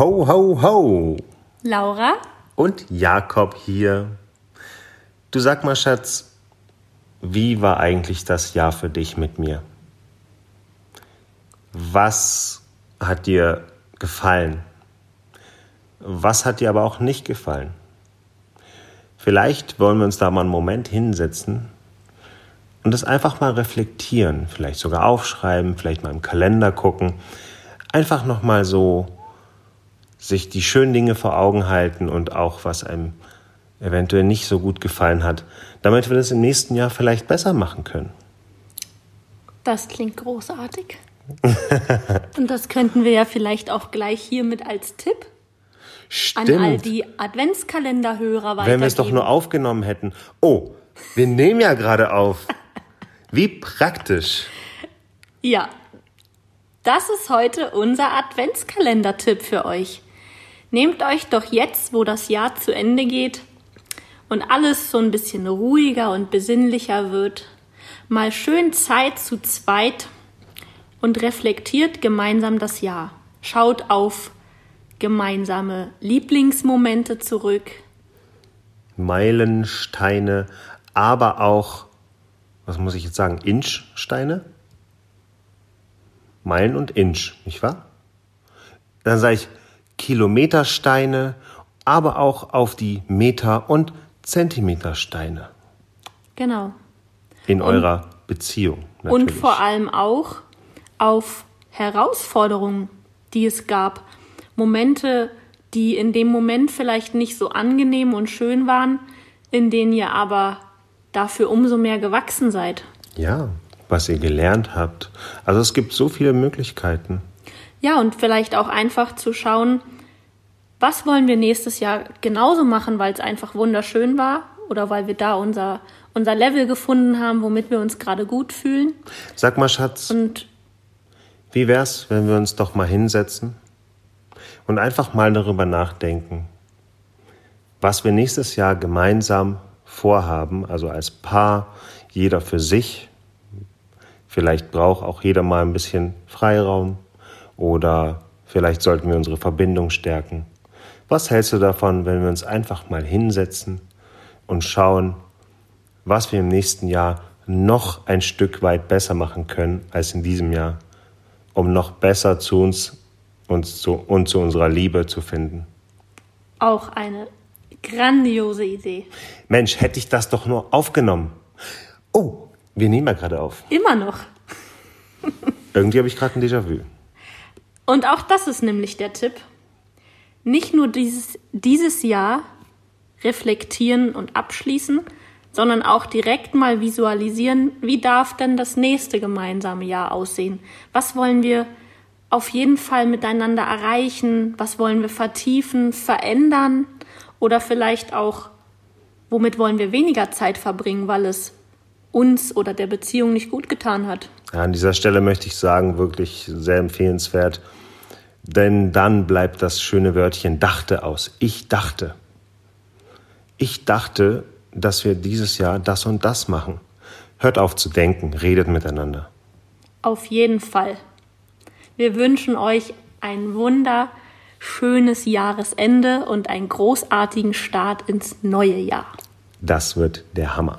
Ho, ho, ho! Laura? Und Jakob hier. Du sag mal, Schatz, wie war eigentlich das Jahr für dich mit mir? Was hat dir gefallen? Was hat dir aber auch nicht gefallen? Vielleicht wollen wir uns da mal einen Moment hinsetzen und das einfach mal reflektieren, vielleicht sogar aufschreiben, vielleicht mal im Kalender gucken, einfach noch mal so sich die schönen Dinge vor Augen halten und auch was einem eventuell nicht so gut gefallen hat, damit wir das im nächsten Jahr vielleicht besser machen können. Das klingt großartig. und das könnten wir ja vielleicht auch gleich hiermit als Tipp Stimmt. an all die Adventskalenderhörer weitergeben. Wenn wir es doch nur aufgenommen hätten. Oh, wir nehmen ja gerade auf. Wie praktisch. Ja, das ist heute unser Adventskalender-Tipp für euch. Nehmt euch doch jetzt, wo das Jahr zu Ende geht und alles so ein bisschen ruhiger und besinnlicher wird, mal schön Zeit zu zweit und reflektiert gemeinsam das Jahr. Schaut auf gemeinsame Lieblingsmomente zurück. Meilensteine, aber auch, was muss ich jetzt sagen, Inchsteine? Meilen und Inch, nicht wahr? Dann sage ich Kilometersteine, aber auch auf die Meter- und Zentimetersteine. Genau. In eurer Beziehung. Natürlich. Und vor allem auch auf Herausforderungen, die es gab. Momente, die in dem Moment vielleicht nicht so angenehm und schön waren, in denen ihr aber dafür umso mehr gewachsen seid. Ja, was ihr gelernt habt. Also es gibt so viele Möglichkeiten. Ja, und vielleicht auch einfach zu schauen, was wollen wir nächstes Jahr genauso machen, weil es einfach wunderschön war oder weil wir da unser, unser Level gefunden haben, womit wir uns gerade gut fühlen. Sag mal, Schatz, Und wie wär's, wenn wir uns doch mal hinsetzen und einfach mal darüber nachdenken, was wir nächstes Jahr gemeinsam vorhaben, also als Paar, jeder für sich. Vielleicht braucht auch jeder mal ein bisschen Freiraum oder vielleicht sollten wir unsere Verbindung stärken. Was hältst du davon, wenn wir uns einfach mal hinsetzen und schauen, was wir im nächsten Jahr noch ein Stück weit besser machen können als in diesem Jahr, um noch besser zu uns und zu, und zu unserer Liebe zu finden? auch eine grandiose Idee. Mensch, hätte ich das doch nur aufgenommen. Oh, wir nehmen ja gerade auf. Immer noch. Irgendwie habe ich gerade ein Déjà-vu. Und auch das ist nämlich der Tipp. Nicht nur dieses, dieses Jahr reflektieren und abschließen, sondern auch direkt mal visualisieren, wie darf denn das nächste gemeinsame Jahr aussehen? Was wollen wir auf jeden Fall miteinander erreichen? Was wollen wir vertiefen, verändern? Oder vielleicht auch, womit wollen wir weniger Zeit verbringen, weil es uns oder der Beziehung nicht gut getan hat? Ja, an dieser Stelle möchte ich sagen, wirklich sehr empfehlenswert. Denn dann bleibt das schöne Wörtchen dachte aus. Ich dachte. Ich dachte, dass wir dieses Jahr das und das machen. Hört auf zu denken, redet miteinander. Auf jeden Fall. Wir wünschen euch ein wunderschönes Jahresende und einen großartigen Start ins neue Jahr. Das wird der Hammer.